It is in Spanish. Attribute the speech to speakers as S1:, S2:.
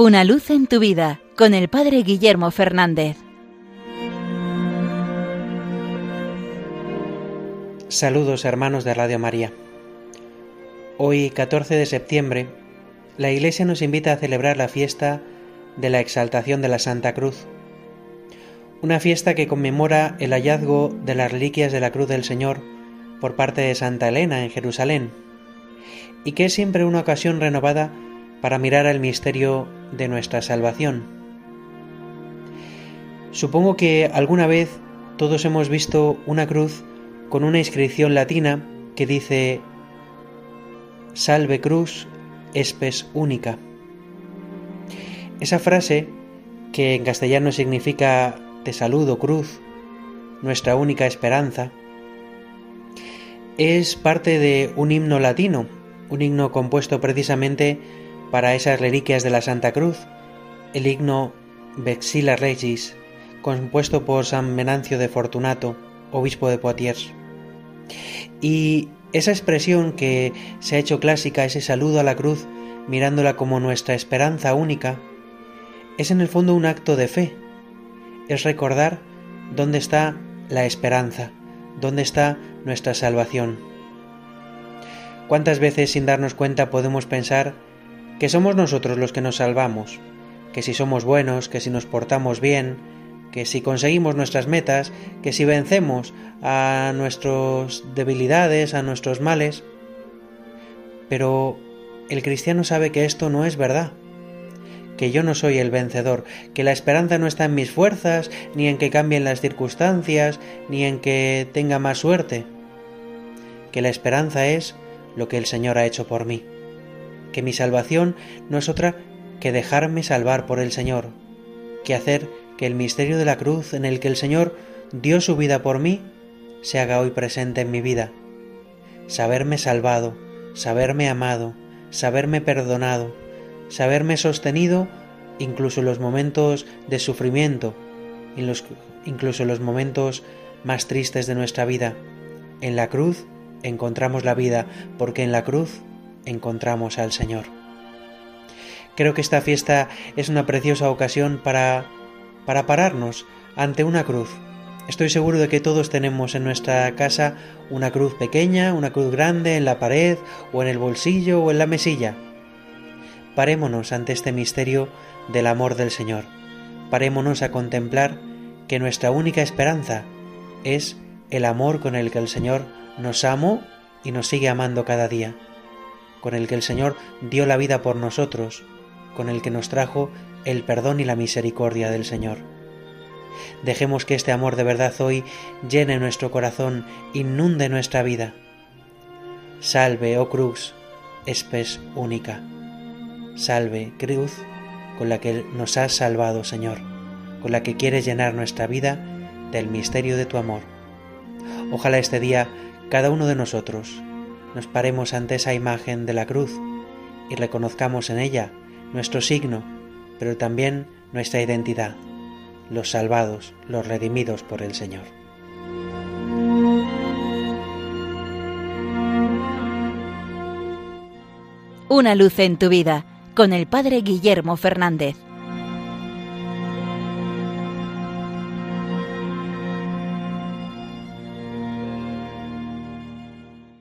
S1: Una luz en tu vida con el Padre Guillermo Fernández.
S2: Saludos hermanos de Radio María. Hoy, 14 de septiembre, la Iglesia nos invita a celebrar la fiesta de la exaltación de la Santa Cruz, una fiesta que conmemora el hallazgo de las reliquias de la Cruz del Señor por parte de Santa Elena en Jerusalén, y que es siempre una ocasión renovada para mirar al misterio de nuestra salvación. Supongo que alguna vez todos hemos visto una cruz con una inscripción latina que dice Salve cruz, espes única. Esa frase, que en castellano significa Te saludo cruz, nuestra única esperanza, es parte de un himno latino, un himno compuesto precisamente para esas reliquias de la Santa Cruz, el himno Vexila Regis, compuesto por San Venancio de Fortunato, obispo de Poitiers. Y esa expresión que se ha hecho clásica, ese saludo a la cruz, mirándola como nuestra esperanza única, es en el fondo un acto de fe, es recordar dónde está la esperanza, dónde está nuestra salvación. ¿Cuántas veces sin darnos cuenta podemos pensar que somos nosotros los que nos salvamos, que si somos buenos, que si nos portamos bien, que si conseguimos nuestras metas, que si vencemos a nuestras debilidades, a nuestros males. Pero el cristiano sabe que esto no es verdad, que yo no soy el vencedor, que la esperanza no está en mis fuerzas, ni en que cambien las circunstancias, ni en que tenga más suerte, que la esperanza es lo que el Señor ha hecho por mí que mi salvación no es otra que dejarme salvar por el Señor, que hacer que el misterio de la cruz en el que el Señor dio su vida por mí se haga hoy presente en mi vida. Saberme salvado, saberme amado, saberme perdonado, saberme sostenido incluso en los momentos de sufrimiento, incluso en los momentos más tristes de nuestra vida. En la cruz encontramos la vida, porque en la cruz encontramos al Señor. Creo que esta fiesta es una preciosa ocasión para, para pararnos ante una cruz. Estoy seguro de que todos tenemos en nuestra casa una cruz pequeña, una cruz grande en la pared o en el bolsillo o en la mesilla. Parémonos ante este misterio del amor del Señor. Parémonos a contemplar que nuestra única esperanza es el amor con el que el Señor nos amó y nos sigue amando cada día con el que el Señor dio la vida por nosotros, con el que nos trajo el perdón y la misericordia del Señor. Dejemos que este amor de verdad hoy llene nuestro corazón, inunde nuestra vida. Salve, oh cruz, espes única. Salve, cruz, con la que nos has salvado, Señor, con la que quieres llenar nuestra vida del misterio de tu amor. Ojalá este día cada uno de nosotros nos paremos ante esa imagen de la cruz y reconozcamos en ella nuestro signo, pero también nuestra identidad, los salvados, los redimidos por el Señor.
S1: Una luz en tu vida con el Padre Guillermo Fernández.